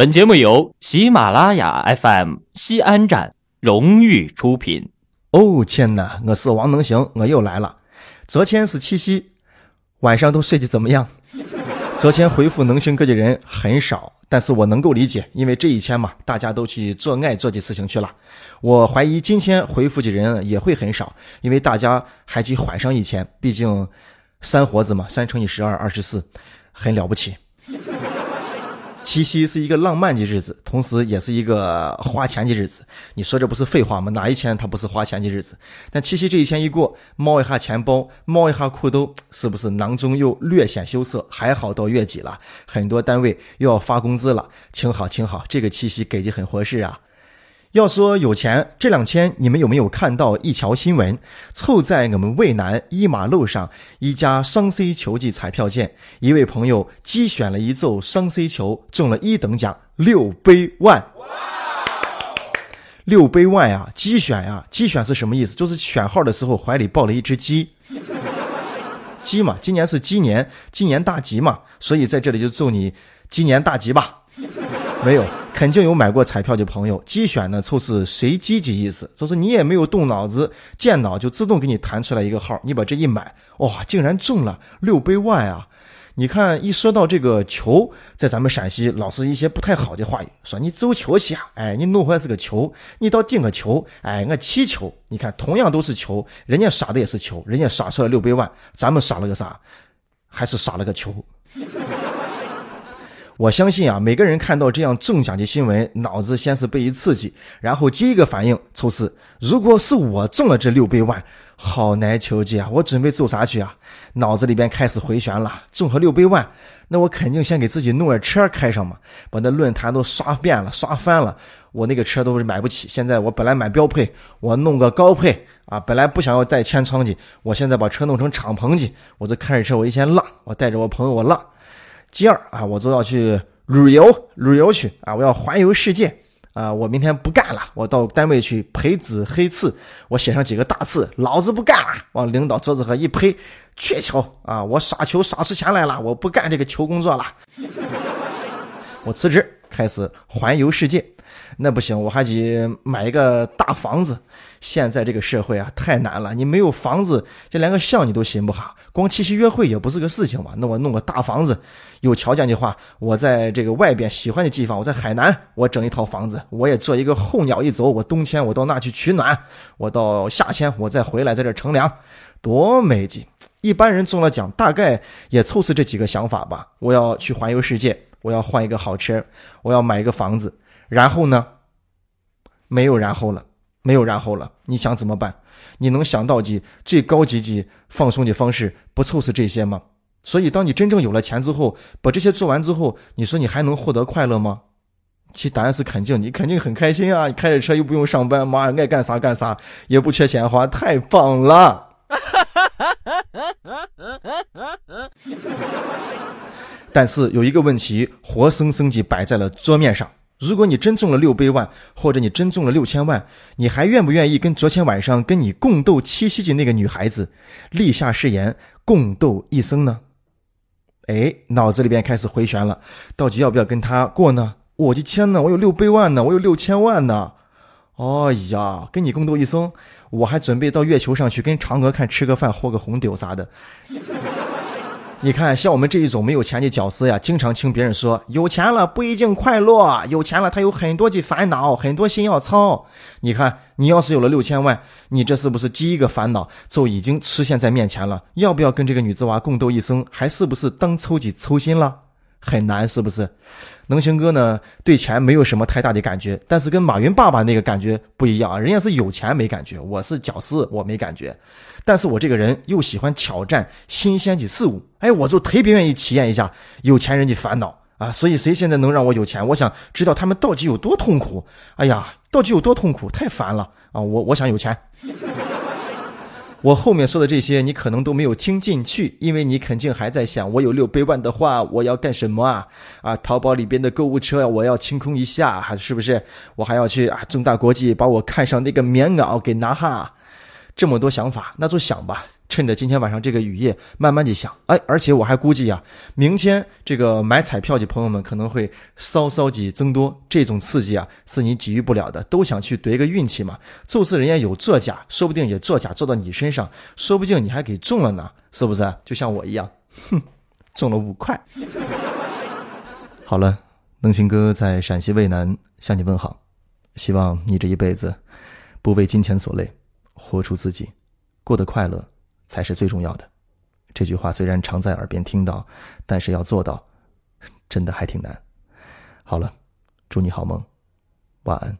本节目由喜马拉雅 FM 西安站荣誉出品。哦天哪，我是王能行，我又来了。昨天是七夕，晚上都睡得怎么样？昨天回复能行哥的人很少，但是我能够理解，因为这一天嘛，大家都去做爱做的事情去了。我怀疑今天回复的人也会很少，因为大家还得缓上一天，毕竟三活子嘛，三乘以十二，二十四，很了不起。七夕是一个浪漫的日子，同时也是一个花钱的日子。你说这不是废话吗？哪一天它不是花钱的日子？但七夕这一天一过，摸一下钱包，摸一下裤兜，是不是囊中又略显羞涩？还好到月底了，很多单位又要发工资了，挺好，挺好，这个七夕给的很合适啊。要说有钱，这两天你们有没有看到一条新闻？凑在我们渭南一马路上一家双 C 球的彩票店，一位朋友机选了一组双 C 球，中了一等奖六百万。六百万呀！机选呀！机选是什么意思？就是选号的时候怀里抱了一只鸡。鸡嘛，今年是鸡年，鸡年大吉嘛，所以在这里就祝你鸡年大吉吧。没有，肯定有买过彩票的朋友。机选呢，就是谁积极意思，就是你也没有动脑子，电脑就自动给你弹出来一个号，你把这一买，哇，竟然中了六百万啊！你看，一说到这个球，在咱们陕西老是一些不太好的话语，说你走球去啊，哎，你弄回来是个球，你倒定个球，哎，我气球。你看，同样都是球，人家傻的也是球，人家傻出了六百万，咱们傻了个啥？还是傻了个球。我相信啊，每个人看到这样中奖的新闻，脑子先是被一刺激，然后第一个反应就是：如果是我中了这六百万，好难求解啊！我准备做啥去啊？脑子里边开始回旋了，中了六百万，那我肯定先给自己弄点车开上嘛，把那论坛都刷遍了，刷翻了。我那个车都是买不起，现在我本来买标配，我弄个高配啊，本来不想要带天窗的，我现在把车弄成敞篷的，我就开着车，我一天浪，我带着我朋友我浪。第二啊，我就要去旅游，旅游去啊！我要环游世界啊！我明天不干了，我到单位去培子黑字，我写上几个大字，老子不干了！往领导桌子上一呸，去球啊！我耍球耍出钱来了，我不干这个球工作了，我辞职，开始环游世界。那不行，我还得买一个大房子。现在这个社会啊，太难了，你没有房子，就连个相你都寻不下。光七夕约会也不是个事情嘛。那我弄个大房子，有条件的话，我在这个外边喜欢的地方，我在海南，我整一套房子，我也做一个候鸟一走。我冬天我到那去取暖，我到夏天我再回来在这乘凉，多美景！一般人中了奖，大概也凑是这几个想法吧。我要去环游世界，我要换一个好车，我要买一个房子。然后呢？没有然后了，没有然后了。你想怎么办？你能想到的最高级级放松的方式，不就是这些吗？所以，当你真正有了钱之后，把这些做完之后，你说你还能获得快乐吗？其答案是肯定，你肯定很开心啊！你开着车又不用上班，妈呀爱干啥干啥，也不缺钱花，太棒了！但是有一个问题，活生生地摆在了桌面上。如果你真中了六百万，或者你真中了六千万，你还愿不愿意跟昨天晚上跟你共斗七夕的那个女孩子立下誓言，共斗一生呢？哎，脑子里边开始回旋了，到底要不要跟她过呢？我的天呐，我有六百万呢，我有六千万呢！哎呀，跟你共斗一生，我还准备到月球上去跟嫦娥看吃个饭，喝个红酒啥的。你看，像我们这一种没有钱的屌丝呀，经常听别人说，有钱了不一定快乐，有钱了他有很多的烦恼，很多心要操。你看，你要是有了六千万，你这是不是第一个烦恼就已经出现在面前了？要不要跟这个女子娃共度一生？还是不是当抽己抽心了？很难，是不是？能行哥呢，对钱没有什么太大的感觉，但是跟马云爸爸那个感觉不一样啊，人家是有钱没感觉，我是屌丝我没感觉。但是我这个人又喜欢挑战新鲜的事物，哎，我就特别愿意体验一下有钱人的烦恼啊！所以谁现在能让我有钱？我想知道他们到底有多痛苦。哎呀，到底有多痛苦？太烦了啊！我我想有钱。我后面说的这些你可能都没有听进去，因为你肯定还在想，我有六百万的话，我要干什么啊？啊，淘宝里边的购物车我要清空一下，还是不是？我还要去啊，中大国际把我看上那个棉袄给拿下。这么多想法，那就想吧。趁着今天晚上这个雨夜，慢慢去想。哎，而且我还估计呀，明天这个买彩票的朋友们可能会稍稍几增多。这种刺激啊，是你给予不了的。都想去赌一个运气嘛，就是人家有作假，说不定也作假做到你身上，说不定你还给中了呢，是不是？就像我一样，哼，中了五块。好了，能行哥在陕西渭南向你问好，希望你这一辈子不为金钱所累，活出自己，过得快乐。才是最重要的。这句话虽然常在耳边听到，但是要做到，真的还挺难。好了，祝你好梦，晚安。